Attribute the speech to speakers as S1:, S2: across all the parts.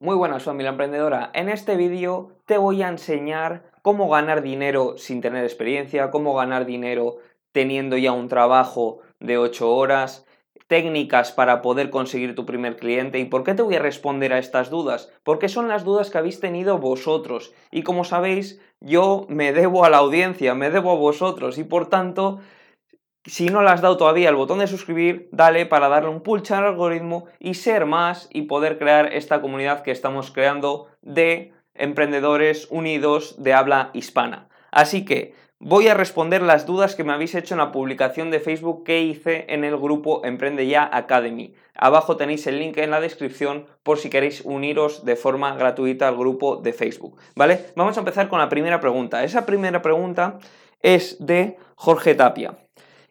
S1: Muy buenas familia emprendedora, en este vídeo te voy a enseñar cómo ganar dinero sin tener experiencia, cómo ganar dinero teniendo ya un trabajo de 8 horas, técnicas para poder conseguir tu primer cliente. Y por qué te voy a responder a estas dudas, porque son las dudas que habéis tenido vosotros. Y como sabéis yo me debo a la audiencia, me debo a vosotros. Y por tanto si no le has dado todavía el botón de suscribir, dale para darle un pulse al algoritmo y ser más y poder crear esta comunidad que estamos creando de emprendedores unidos de habla hispana. Así que voy a responder las dudas que me habéis hecho en la publicación de Facebook que hice en el grupo Emprende Ya Academy. Abajo tenéis el link en la descripción por si queréis uniros de forma gratuita al grupo de Facebook. ¿Vale? Vamos a empezar con la primera pregunta. Esa primera pregunta es de Jorge Tapia.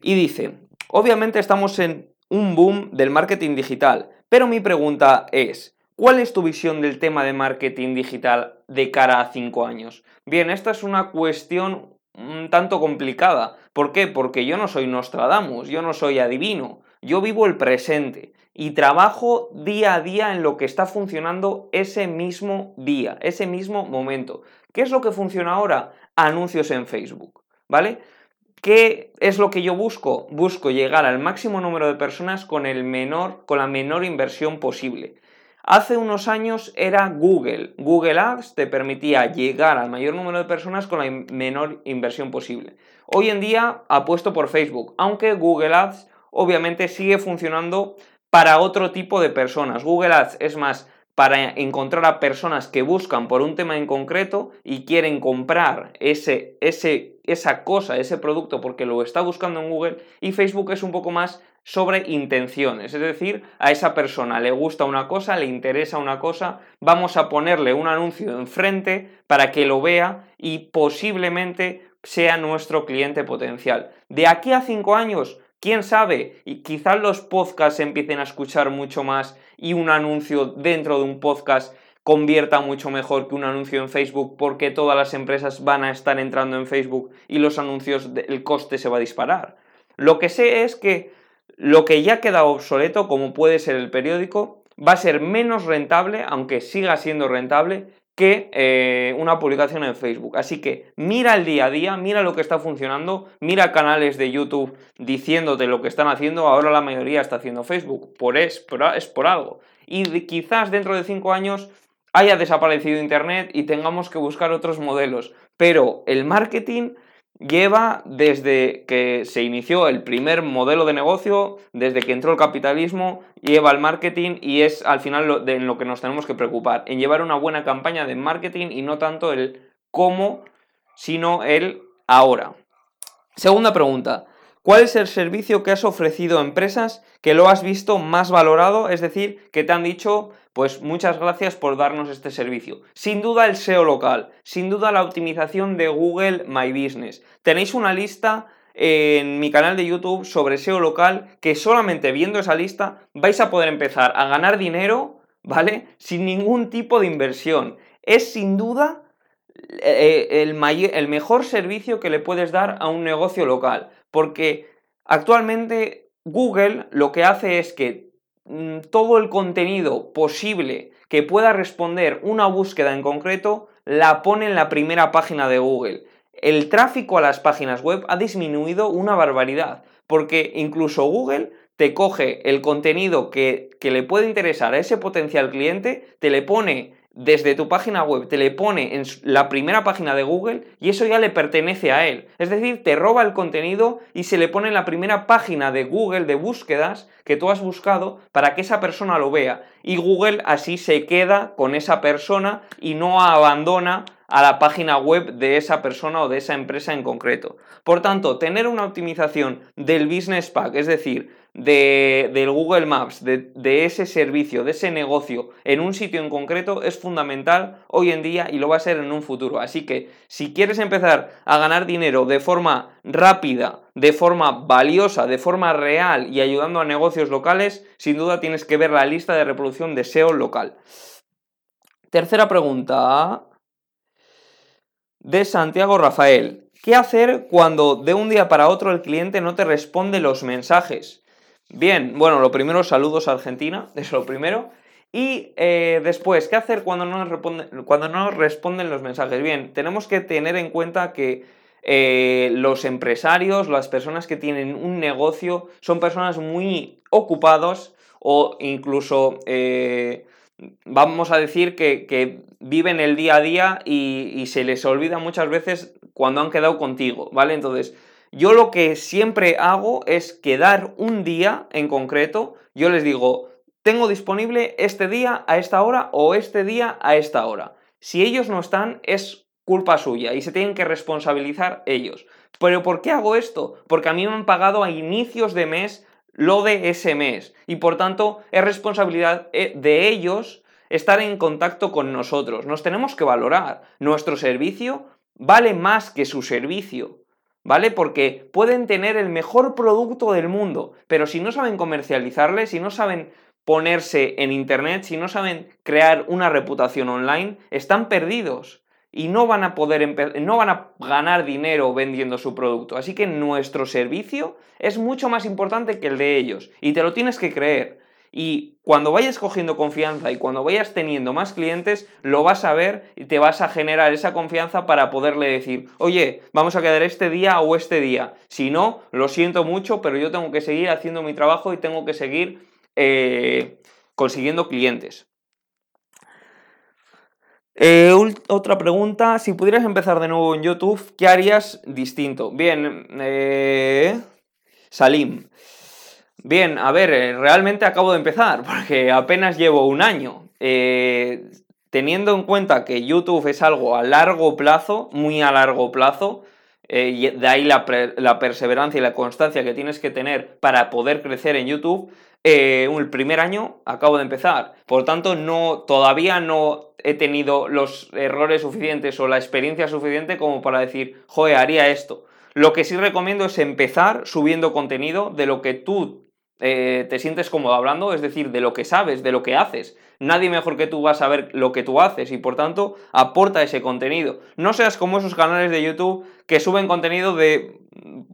S1: Y dice, obviamente estamos en un boom del marketing digital, pero mi pregunta es, ¿cuál es tu visión del tema de marketing digital de cara a cinco años? Bien, esta es una cuestión un tanto complicada. ¿Por qué? Porque yo no soy Nostradamus, yo no soy adivino, yo vivo el presente y trabajo día a día en lo que está funcionando ese mismo día, ese mismo momento. ¿Qué es lo que funciona ahora? Anuncios en Facebook, ¿vale? ¿Qué es lo que yo busco? Busco llegar al máximo número de personas con, el menor, con la menor inversión posible. Hace unos años era Google. Google Ads te permitía llegar al mayor número de personas con la menor inversión posible. Hoy en día apuesto por Facebook, aunque Google Ads obviamente sigue funcionando para otro tipo de personas. Google Ads es más para encontrar a personas que buscan por un tema en concreto y quieren comprar ese, ese, esa cosa, ese producto porque lo está buscando en Google y Facebook es un poco más sobre intenciones, es decir, a esa persona le gusta una cosa, le interesa una cosa, vamos a ponerle un anuncio enfrente para que lo vea y posiblemente sea nuestro cliente potencial. De aquí a cinco años, quién sabe, y quizás los podcasts empiecen a escuchar mucho más y un anuncio dentro de un podcast convierta mucho mejor que un anuncio en Facebook porque todas las empresas van a estar entrando en Facebook y los anuncios, el coste se va a disparar. Lo que sé es que lo que ya queda obsoleto, como puede ser el periódico, va a ser menos rentable, aunque siga siendo rentable, que eh, una publicación en Facebook. Así que mira el día a día, mira lo que está funcionando, mira canales de YouTube diciéndote lo que están haciendo. Ahora la mayoría está haciendo Facebook, por es, es por algo. Y quizás dentro de cinco años haya desaparecido Internet y tengamos que buscar otros modelos. Pero el marketing lleva desde que se inició el primer modelo de negocio, desde que entró el capitalismo, lleva el marketing y es al final en lo que nos tenemos que preocupar, en llevar una buena campaña de marketing y no tanto el cómo, sino el ahora. Segunda pregunta. ¿Cuál es el servicio que has ofrecido a empresas que lo has visto más valorado? Es decir, que te han dicho, pues muchas gracias por darnos este servicio. Sin duda el SEO local, sin duda la optimización de Google My Business. Tenéis una lista en mi canal de YouTube sobre SEO local que solamente viendo esa lista vais a poder empezar a ganar dinero, ¿vale? Sin ningún tipo de inversión. Es sin duda eh, el, el mejor servicio que le puedes dar a un negocio local porque actualmente Google lo que hace es que todo el contenido posible que pueda responder una búsqueda en concreto la pone en la primera página de Google. El tráfico a las páginas web ha disminuido una barbaridad, porque incluso Google te coge el contenido que, que le puede interesar a ese potencial cliente, te le pone desde tu página web, te le pone en la primera página de Google y eso ya le pertenece a él. Es decir, te roba el contenido y se le pone en la primera página de Google de búsquedas que tú has buscado para que esa persona lo vea. Y Google así se queda con esa persona y no abandona a la página web de esa persona o de esa empresa en concreto. Por tanto, tener una optimización del Business Pack, es decir, de, del Google Maps, de, de, ese servicio, de ese negocio en un sitio en concreto es fundamental hoy en día y lo va a ser en un futuro. Así que si quieres empezar a ganar dinero de forma rápida, de forma valiosa, de forma real y ayudando a negocios locales, sin duda tienes que ver la lista de reproducción de SEO local. Tercera pregunta de Santiago Rafael. ¿Qué hacer cuando de un día para otro el cliente no te responde los mensajes? Bien, bueno, lo primero, saludos a Argentina, es lo primero. Y eh, después, ¿qué hacer cuando no, nos responden, cuando no responden los mensajes? Bien, tenemos que tener en cuenta que eh, los empresarios, las personas que tienen un negocio, son personas muy ocupados o incluso, eh, vamos a decir, que, viven el día a día y, y se les olvida muchas veces cuando han quedado contigo, ¿vale? Entonces, yo lo que siempre hago es quedar un día en concreto, yo les digo, tengo disponible este día a esta hora o este día a esta hora. Si ellos no están, es culpa suya y se tienen que responsabilizar ellos. ¿Pero por qué hago esto? Porque a mí me han pagado a inicios de mes lo de ese mes y por tanto es responsabilidad eh, de ellos estar en contacto con nosotros. Nos tenemos que valorar. Nuestro servicio vale más que su servicio. ¿Vale? Porque pueden tener el mejor producto del mundo, pero si no saben comercializarle, si no saben ponerse en Internet, si no saben crear una reputación online, están perdidos y no van a poder no van a ganar dinero vendiendo su producto. Así que nuestro servicio es mucho más importante que el de ellos y te lo tienes que creer. Y cuando vayas cogiendo confianza y cuando vayas teniendo más clientes, lo vas a ver y te vas a generar esa confianza para poderle decir, oye, vamos a quedar este día o este día. Si no, lo siento mucho, pero yo tengo que seguir haciendo mi trabajo y tengo que seguir eh, consiguiendo clientes. Eh, otra pregunta, si pudieras empezar de nuevo en YouTube, ¿qué harías distinto? Bien, eh, Salim. Bien, a ver, realmente acabo de empezar, porque apenas llevo un año. teniendo en cuenta que YouTube es algo a largo plazo, muy a largo plazo, y de ahí la, perseverancia y la constancia que tienes que tener para poder crecer en YouTube, eh, el primer año acabo de empezar, por tanto no, todavía no he tenido los errores suficientes o la experiencia suficiente como para decir, joder, haría esto. Lo que sí recomiendo es empezar subiendo contenido de lo que tú eh, te sientes cómodo hablando, es decir, de lo que sabes, de lo que haces. Nadie mejor que tú va a saber lo que tú haces y por tanto aporta ese contenido. No seas como esos canales de YouTube que suben contenido de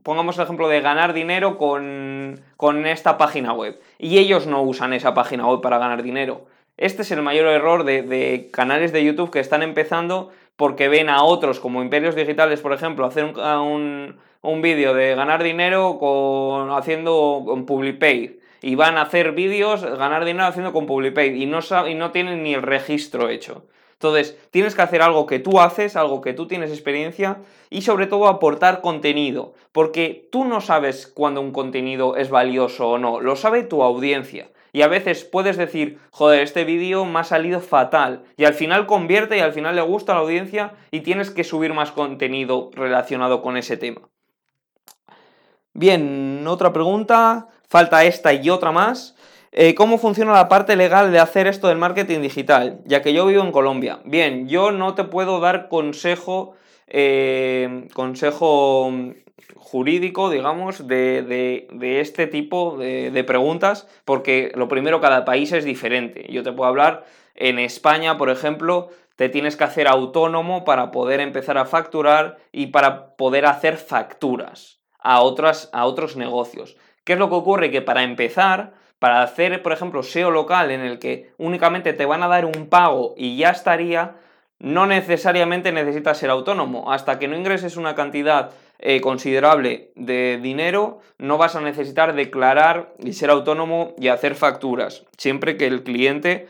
S1: pongamos el ejemplo de ganar dinero con, esta página web y ellos no usan esa página web para ganar dinero. Este es el mayor error de, canales de YouTube que están empezando porque ven a otros como Imperios Digitales, por ejemplo, hacer un, un, vídeo de ganar dinero con, haciendo con PubliPay y van a hacer vídeos, ganar dinero haciendo con PubliPay y no, y no tienen ni el registro hecho. Entonces, tienes que hacer algo que tú haces, algo que tú tienes experiencia y sobre todo aportar contenido, porque tú no sabes cuándo un contenido es valioso o no, lo sabe tu audiencia. Y a veces puedes decir, joder, este vídeo me ha salido fatal. Y al final convierte y al final le gusta a la audiencia y tienes que subir más contenido relacionado con ese tema. Bien, otra pregunta. Falta esta y otra más. Eh, ¿Cómo funciona la parte legal de hacer esto del marketing digital? Ya que yo vivo en Colombia. Bien, yo no te puedo dar consejo, eh, consejo jurídico, digamos, de, este tipo de, de, preguntas, porque lo primero, cada país es diferente. Yo te puedo hablar, en España, por ejemplo, te tienes que hacer autónomo para poder empezar a facturar y para poder hacer facturas a, otras, a otros negocios. ¿Qué es lo que ocurre? Que para empezar, para hacer, por ejemplo, SEO local en el que únicamente te van a dar un pago y ya estaría, no necesariamente necesitas ser autónomo. Hasta que no ingreses una cantidad eh, considerable de dinero, no vas a necesitar declarar y ser autónomo y hacer facturas. Siempre que el cliente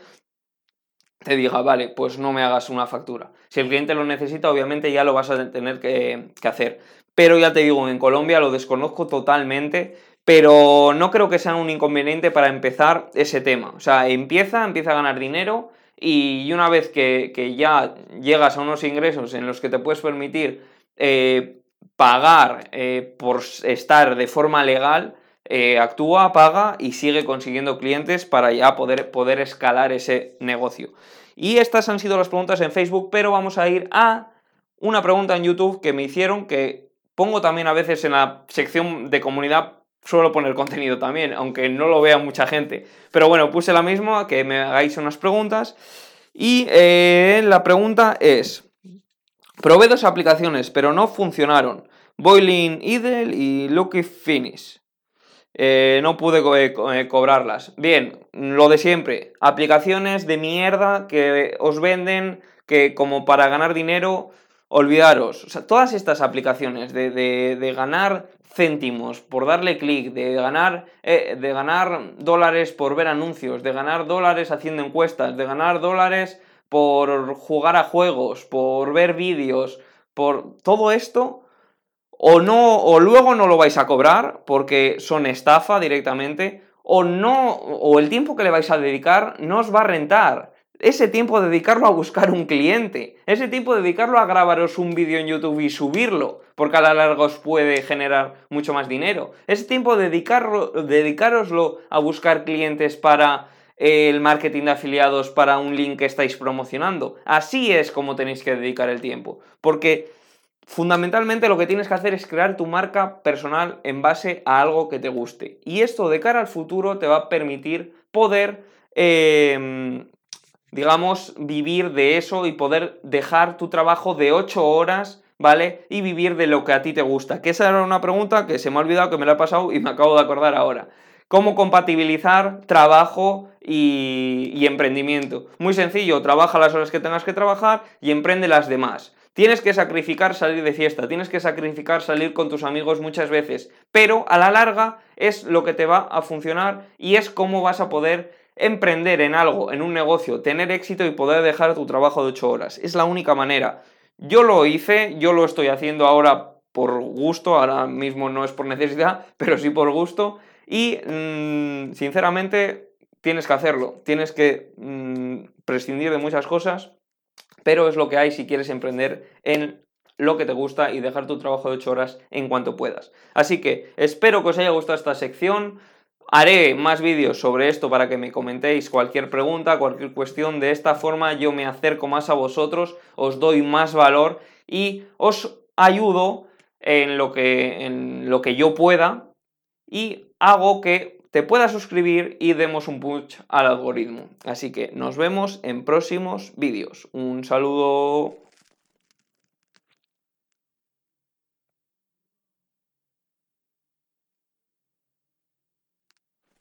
S1: te diga, vale, pues no me hagas una factura. Si el cliente lo necesita, obviamente ya lo vas a tener que, que hacer. Pero ya te digo, en Colombia lo desconozco totalmente pero no creo que sea un inconveniente para empezar ese tema. O sea, empieza, empieza a ganar dinero y una vez que, ya llegas a unos ingresos en los que te puedes permitir eh, pagar eh, por estar de forma legal, eh, actúa, paga y sigue consiguiendo clientes para ya poder, poder escalar ese negocio. Y estas han sido las preguntas en Facebook, pero vamos a ir a una pregunta en YouTube que me hicieron que pongo también a veces en la sección de comunidad suelo poner contenido también, aunque no lo vea mucha gente. Pero bueno, puse la misma, que me hagáis unas preguntas. Y eh, la pregunta es, probé dos aplicaciones, pero no funcionaron. Boiling Idle y Lucky Finish. Eh, no pude eh, cobrarlas. Bien, lo de siempre. Aplicaciones de mierda que os venden que como para ganar dinero, olvidaros. Todas estas aplicaciones de, ganar céntimos por darle clic, de ganar, de ganar dólares por ver anuncios, de ganar dólares haciendo encuestas, de ganar dólares por jugar a juegos, por ver vídeos, por todo esto, o no, o luego no lo vais a cobrar porque son estafa directamente, o no, o el tiempo que le vais a dedicar no os va a rentar. Ese tiempo dedicarlo a buscar un cliente, ese tiempo dedicarlo a grabaros un vídeo en YouTube y subirlo, porque a la larga os puede generar mucho más dinero. Ese tiempo dedicarlo, dedicaroslo a buscar clientes para el marketing de afiliados para un link que estáis promocionando. Así es como tenéis que dedicar el tiempo. Porque fundamentalmente lo que tienes que hacer es crear tu marca personal en base a algo que te guste. Y esto de cara al futuro te va a permitir poder, em, digamos, vivir de eso y poder dejar tu trabajo de 8 horas. ¿Vale? Y vivir de lo que a ti te gusta. Que esa era una pregunta que se me ha olvidado, que me la he pasado y me acabo de acordar ahora. ¿Cómo compatibilizar trabajo y, emprendimiento? Muy sencillo, trabaja las horas que tengas que trabajar y emprende las demás. Tienes que sacrificar salir de fiesta, tienes que sacrificar salir con tus amigos muchas veces, pero a la larga es lo que te va a funcionar y es cómo vas a poder emprender en algo, en un negocio, tener éxito y poder dejar tu trabajo de 8 horas. Es la única manera. Yo lo hice, yo lo estoy haciendo ahora por gusto, ahora mismo no es por necesidad, pero sí por gusto. Y mm, sinceramente tienes que hacerlo, tienes que mm, prescindir de muchas cosas, pero es lo que hay si quieres emprender en lo que te gusta y dejar tu trabajo de 8 horas en cuanto puedas. Así que espero que os haya gustado esta sección. Haré más vídeos sobre esto para que me comentéis cualquier pregunta, cualquier cuestión. De esta forma yo me acerco más a vosotros, os doy más valor y os ayudo en lo que, en lo que yo pueda y hago que te puedas suscribir y demos un push al algoritmo. Así que nos vemos en próximos vídeos. Un saludo.